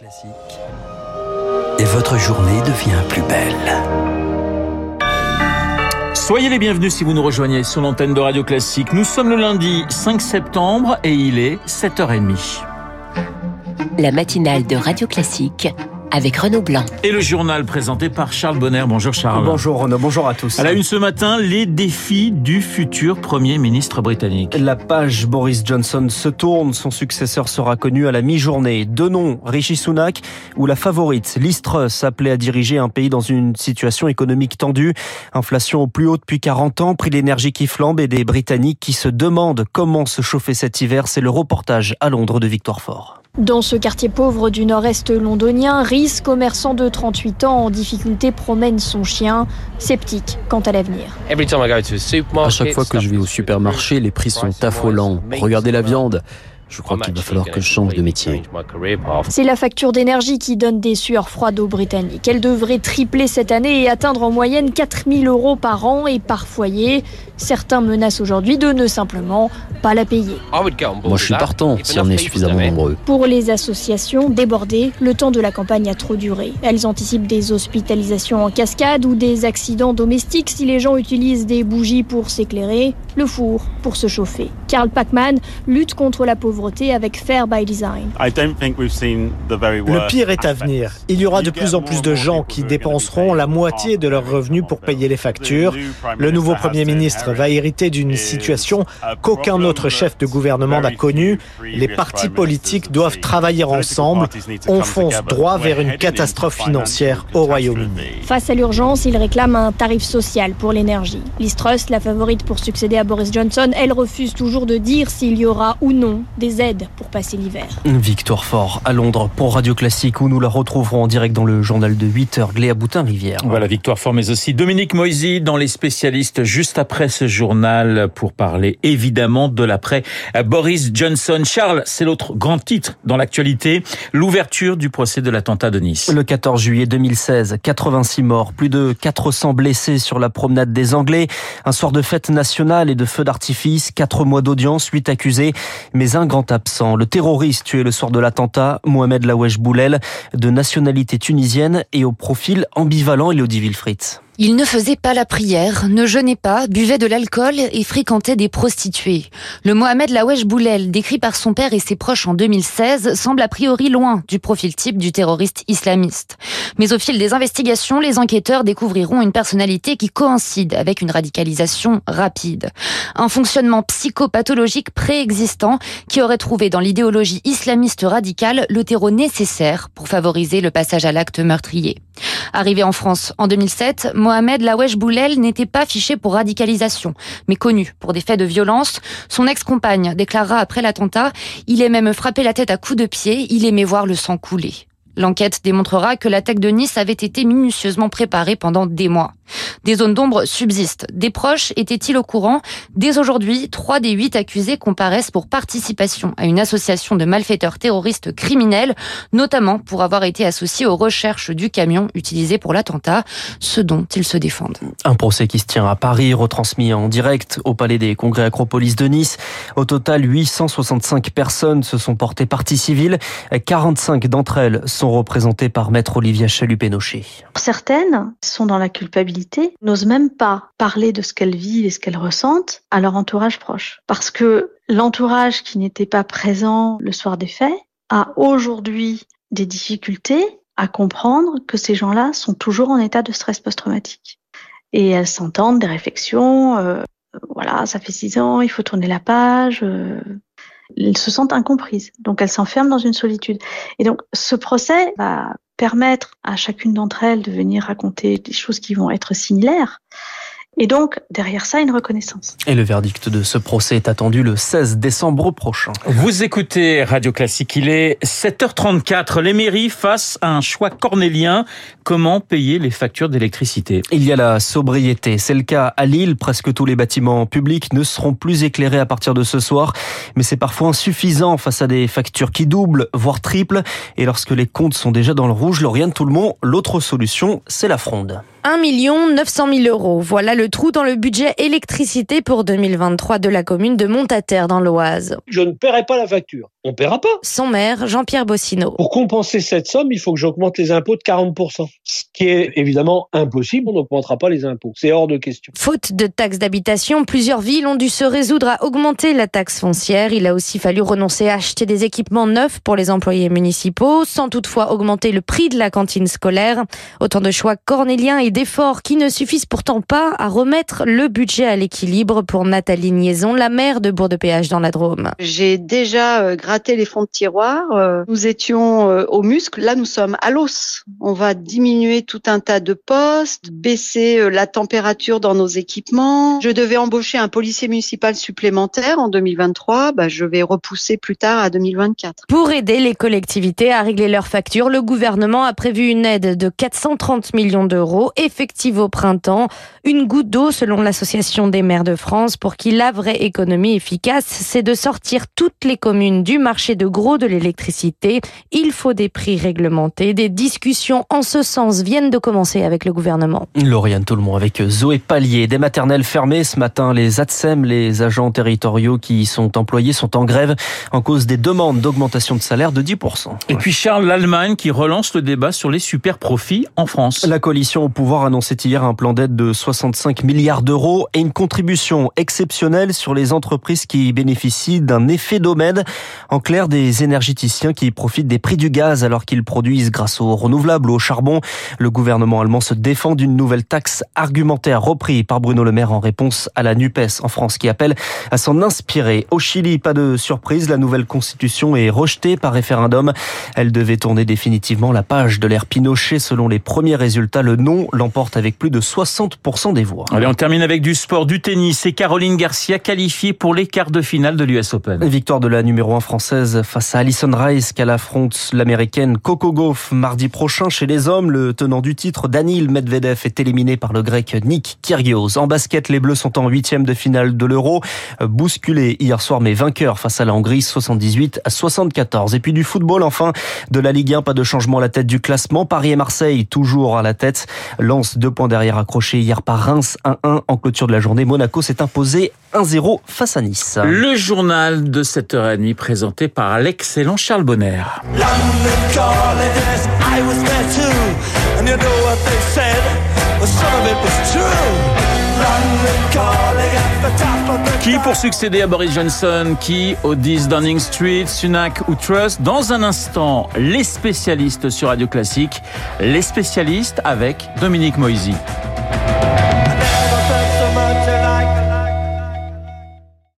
Classique. Et votre journée devient plus belle. Soyez les bienvenus si vous nous rejoignez sur l'antenne de Radio Classique. Nous sommes le lundi 5 septembre et il est 7h30. La matinale de Radio Classique avec Renaud Blanc. Et le journal présenté par Charles Bonner. Bonjour Charles. Bonjour Renaud, bonjour à tous. À la une ce matin, les défis du futur Premier ministre britannique. La page Boris Johnson se tourne, son successeur sera connu à la mi-journée. Deux noms, Rishi Sunak ou la favorite, Liz Truss, appelée à diriger un pays dans une situation économique tendue. Inflation au plus haut depuis 40 ans, prix d'énergie qui flambe et des Britanniques qui se demandent comment se chauffer cet hiver. C'est le reportage à Londres de Victoire Fort. Dans ce quartier pauvre du nord-est londonien, Rhys, commerçant de 38 ans en difficulté, promène son chien, sceptique quant à l'avenir. À chaque fois que je vais au supermarché, les prix sont affolants. Regardez la viande. Je crois qu'il va falloir que je change de métier. C'est la facture d'énergie qui donne des sueurs froides aux Britanniques. Elle devrait tripler cette année et atteindre en moyenne 4000 euros par an et par foyer. Certains menacent aujourd'hui de ne simplement pas la payer. Moi, je suis partant si on est suffisamment nombreux. Pour les associations débordées, le temps de la campagne a trop duré. Elles anticipent des hospitalisations en cascade ou des accidents domestiques si les gens utilisent des bougies pour s'éclairer, le four pour se chauffer. Karl Pacman lutte contre la pauvreté avec Fair by Design. Le pire est à venir. Il y aura de plus en plus de gens qui dépenseront la moitié de leurs revenus pour payer les factures. Le nouveau Premier ministre va hériter d'une situation qu'aucun autre chef de gouvernement n'a connue. Les partis politiques doivent travailler ensemble. On fonce droit vers une catastrophe financière au Royaume-Uni. Face à l'urgence, il réclame un tarif social pour l'énergie. Liz Truss, la favorite pour succéder à Boris Johnson, elle refuse toujours de dire s'il y aura ou non des aides pour passer l'hiver. Victoire Fort à Londres pour Radio Classique où nous la retrouverons en direct dans le journal de 8h, Gléa Boutin-Rivière. Voilà, Victoire Fort, mais aussi Dominique Moisy dans les spécialistes juste après ce journal pour parler évidemment de l'après Boris Johnson. Charles, c'est l'autre grand titre dans l'actualité, l'ouverture du procès de l'attentat de Nice. Le 14 juillet 2016, 86 morts, plus de 400 blessés sur la promenade des Anglais, un soir de fête nationale et de feux d'artifice, quatre mois d'audience, huit accusés, mais un grand absent, le terroriste tué le soir de l'attentat, Mohamed Lawesh Boulel, de nationalité tunisienne et au profil ambivalent, Elodie Wilfried. Il ne faisait pas la prière, ne jeûnait pas, buvait de l'alcool et fréquentait des prostituées. Le Mohamed Lawesh Boulel, décrit par son père et ses proches en 2016, semble a priori loin du profil type du terroriste islamiste. Mais au fil des investigations, les enquêteurs découvriront une personnalité qui coïncide avec une radicalisation rapide. Un fonctionnement psychopathologique préexistant qui aurait trouvé dans l'idéologie islamiste radicale le terreau nécessaire pour favoriser le passage à l'acte meurtrier. Arrivé en France en 2007, Mohamed Lawesh Boulel n'était pas fiché pour radicalisation, mais connu pour des faits de violence. Son ex-compagne déclara après l'attentat, il aimait me frapper la tête à coups de pied, il aimait voir le sang couler. L'enquête démontrera que l'attaque de Nice avait été minutieusement préparée pendant des mois. Des zones d'ombre subsistent. Des proches étaient-ils au courant? Dès aujourd'hui, trois des huit accusés comparaissent pour participation à une association de malfaiteurs terroristes criminels, notamment pour avoir été associés aux recherches du camion utilisé pour l'attentat, ce dont ils se défendent. Un procès qui se tient à Paris, retransmis en direct au Palais des Congrès Acropolis de Nice. Au total, 865 personnes se sont portées partie civile. 45 d'entre elles sont représentées par maître Olivia Chalut-Pénochet. Certaines sont dans la culpabilité n'osent même pas parler de ce qu'elles vivent et ce qu'elles ressentent à leur entourage proche. Parce que l'entourage qui n'était pas présent le soir des faits a aujourd'hui des difficultés à comprendre que ces gens-là sont toujours en état de stress post-traumatique. Et elles s'entendent des réflexions, euh, voilà, ça fait six ans, il faut tourner la page. Euh, elles se sentent incomprises, donc elles s'enferment dans une solitude. Et donc ce procès va permettre à chacune d'entre elles de venir raconter des choses qui vont être similaires. Et donc, derrière ça, une reconnaissance. Et le verdict de ce procès est attendu le 16 décembre prochain. Vous écoutez Radio Classique, il est 7h34. Les mairies face à un choix cornélien. Comment payer les factures d'électricité? Il y a la sobriété. C'est le cas à Lille. Presque tous les bâtiments publics ne seront plus éclairés à partir de ce soir. Mais c'est parfois insuffisant face à des factures qui doublent, voire triplent. Et lorsque les comptes sont déjà dans le rouge, Lauriane Tout le monde, l'autre solution, c'est la fronde. 1 900 000 euros. Voilà le trou dans le budget électricité pour 2023 de la commune de Montataire dans l'Oise. Je ne paierai pas la facture. On ne paiera pas. Son maire, Jean-Pierre Bossino. Pour compenser cette somme, il faut que j'augmente les impôts de 40%. Ce qui est évidemment impossible, on n'augmentera pas les impôts. C'est hors de question. Faute de taxes d'habitation, plusieurs villes ont dû se résoudre à augmenter la taxe foncière. Il a aussi fallu renoncer à acheter des équipements neufs pour les employés municipaux, sans toutefois augmenter le prix de la cantine scolaire. Autant de choix cornéliens et d'efforts qui ne suffisent pourtant pas à remettre le budget à l'équilibre pour Nathalie Niaison, la maire de Bourg-de-Péage dans la Drôme. J'ai déjà euh, gratté les fonds de tiroir. Euh, nous étions euh, au muscle. Là, nous sommes à l'os. On va diminuer tout un tas de postes, baisser la température dans nos équipements. Je devais embaucher un policier municipal supplémentaire en 2023. Bah, je vais repousser plus tard à 2024. Pour aider les collectivités à régler leurs factures, le gouvernement a prévu une aide de 430 millions d'euros effective au printemps. Une goutte d'eau selon l'Association des maires de France pour qui la vraie économie efficace, c'est de sortir toutes les communes du marché de gros de l'électricité. Il faut des prix réglementés. Des discussions en ce sens viennent de commencer avec le gouvernement. Lauriane Toulmont avec Zoé Pallier. Des maternelles fermées ce matin. Les ATSEM, les agents territoriaux qui sont employés, sont en grève en cause des demandes d'augmentation de salaire de 10%. Et puis Charles, l'Allemagne qui relance le débat sur les super profits en France. La coalition au pouvoir annonçait hier un plan d'aide de 65 milliards d'euros et une contribution exceptionnelle sur les entreprises qui bénéficient d'un effet domaine. En clair, des énergéticiens qui profitent des prix du gaz alors qu'ils produisent grâce aux renouvelables ou au charbon. Le gouvernement allemand se défend d'une nouvelle taxe argumentaire reprise par Bruno Le Maire en réponse à la NUPES en France qui appelle à s'en inspirer. Au Chili, pas de surprise, la nouvelle constitution est rejetée par référendum. Elle devait tourner définitivement la page de l'ère Pinochet. Selon les premiers résultats, le non l'emporte avec plus de 60% des voix. Allez, on termine avec du sport, du tennis et Caroline Garcia qualifiée pour les quarts de finale de l'US Open. Victoire de la numéro 1 française face à Alison Rice qu'elle affronte l'américaine Coco Gauff mardi prochain chez les hommes. Le tenant du titre, Danil Medvedev, est éliminé par le grec Nick Kyrgios. En basket, les Bleus sont en huitième de finale de l'Euro, bousculés hier soir mais vainqueurs face à la Hongrie 78 à 74. Et puis du football enfin, de la Ligue 1, pas de changement à la tête du classement. Paris et Marseille toujours à la tête. Lance deux points derrière accrochés hier par Reims 1-1 en clôture de la journée. Monaco s'est imposé 1-0 face à Nice. Le journal de 7h30 présenté par l'excellent Charles Bonner. Qui pour succéder à Boris Johnson Qui au 10 Downing Street Sunak ou Trust? Dans un instant, les spécialistes sur Radio Classique. Les spécialistes avec Dominique Moisy.